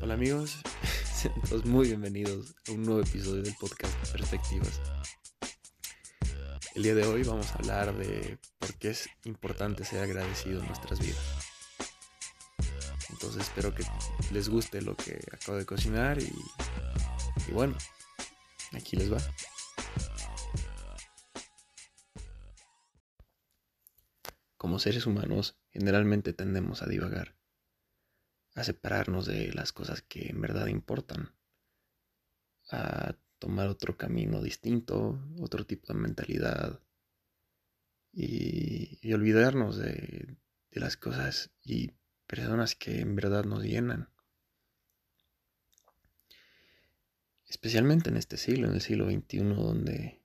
Hola amigos, sean todos muy bienvenidos a un nuevo episodio del podcast Perspectivas. El día de hoy vamos a hablar de por qué es importante ser agradecido en nuestras vidas. Entonces espero que les guste lo que acabo de cocinar y, bueno, aquí les va. Como seres humanos, generalmente tendemos a divagar, a separarnos de las cosas que en verdad importan, a tomar otro camino distinto, otro tipo de mentalidad y, olvidarnos de, las cosas y personas que en verdad nos llenan. Especialmente en este siglo, en el siglo XXI, donde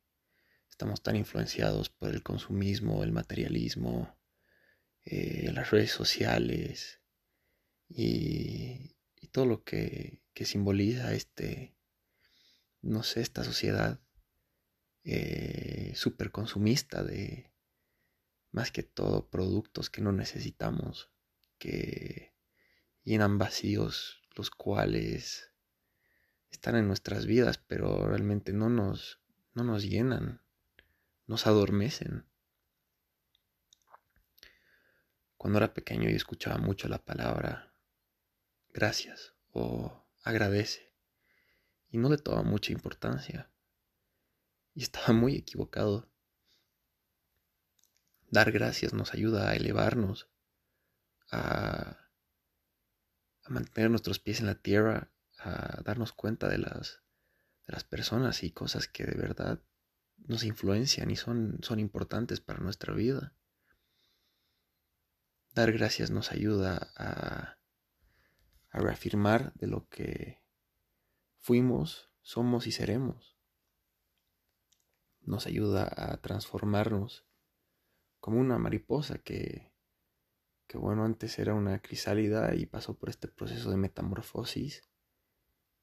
estamos tan influenciados por el consumismo, el materialismo, eh, las redes sociales y, todo lo que, simboliza este, no sé, esta sociedad eh, súper consumista de más que todo productos que no necesitamos, que llenan vacíos, los cuales están en nuestras vidas, pero realmente no nos, no nos llenan, nos adormecen. Cuando era pequeño yo escuchaba mucho la palabra gracias o agradece y no le tomaba mucha importancia. Y estaba muy equivocado. Dar gracias nos ayuda a elevarnos, a, a mantener nuestros pies en la tierra, a darnos cuenta de las, de las personas y cosas que de verdad nos influencian y son, son importantes para nuestra vida. Dar gracias nos ayuda a, reafirmar de lo que fuimos, somos y seremos. Nos ayuda a transformarnos como una mariposa que, que bueno, antes era una crisálida y pasó por este proceso de metamorfosis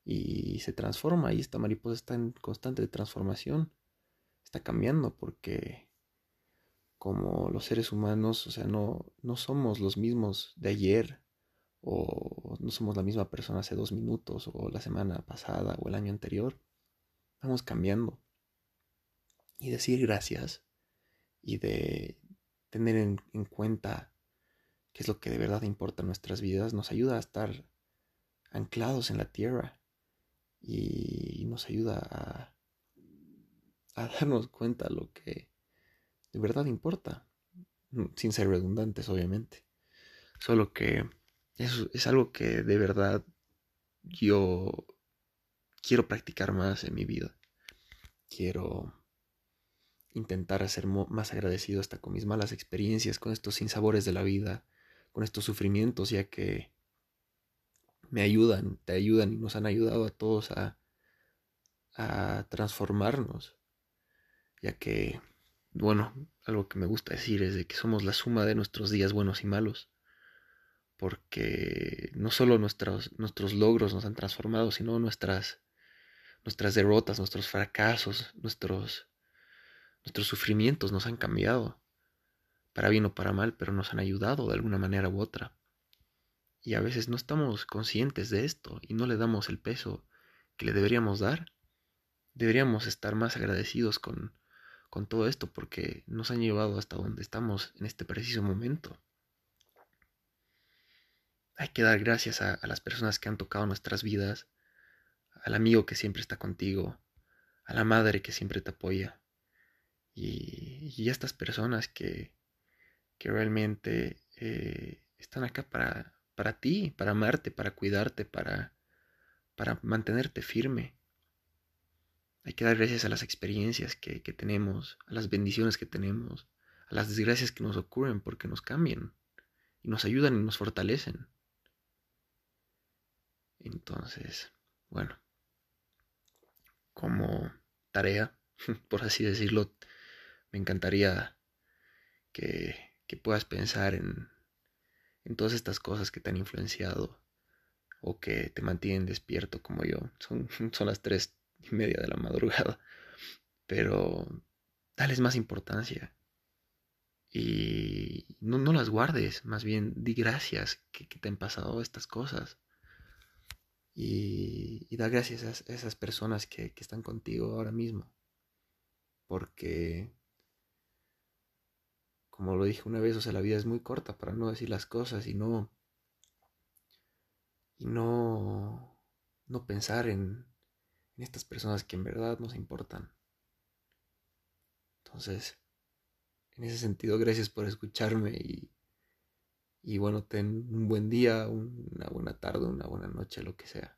y se transforma y esta mariposa está en constante transformación, está cambiando porque como los seres humanos, o sea, no, no somos los mismos de ayer, o no somos la misma persona hace dos minutos, o la semana pasada, o el año anterior. Vamos cambiando. Y decir gracias, y de tener en, cuenta qué es lo que de verdad importa en nuestras vidas, nos ayuda a estar anclados en la tierra y nos ayuda a, a darnos cuenta lo que de verdad importa. Sin ser redundantes, obviamente. Solo que eso es algo que de verdad yo quiero practicar más en mi vida. Quiero intentar ser más agradecido hasta con mis malas experiencias, con estos sinsabores de la vida, con estos sufrimientos, ya que me ayudan, te ayudan y nos han ayudado a todos a, a transformarnos, ya que bueno, algo que me gusta decir es de que somos la suma de nuestros días buenos y malos, porque no solo nuestros, nuestros logros nos han transformado, sino nuestras, nuestras derrotas, nuestros fracasos, nuestros, nuestros sufrimientos nos han cambiado, para bien o para mal, pero nos han ayudado de alguna manera u otra. Y a veces no estamos conscientes de esto y no le damos el peso que le deberíamos dar. Deberíamos estar más agradecidos con, con todo esto porque nos han llevado hasta donde estamos en este preciso momento. Hay que dar gracias a, las personas que han tocado nuestras vidas, al amigo que siempre está contigo, a la madre que siempre te apoya y, a estas personas que, que realmente eh, están acá para, para ti, para amarte, para cuidarte, para, para mantenerte firme. Hay que dar gracias a las experiencias que, tenemos, a las bendiciones que tenemos, a las desgracias que nos ocurren porque nos cambian y nos ayudan y nos fortalecen. Entonces, bueno, como tarea, por así decirlo, me encantaría que, puedas pensar en, en todas estas cosas que te han influenciado o que te mantienen despierto como yo. Son, son las tres y media de la madrugada. Pero dales más importancia. Y no, no las guardes, más bien di gracias que, te han pasado estas cosas. Y, da gracias a, esas personas que, están contigo ahora mismo. Porque, como lo dije una vez, o sea, la vida es muy corta para no decir las cosas y no, y no, no pensar en, en estas personas que en verdad nos importan. Entonces, en ese sentido, gracias por escucharme y, y bueno, ten un buen día, una buena tarde, una buena noche, lo que sea.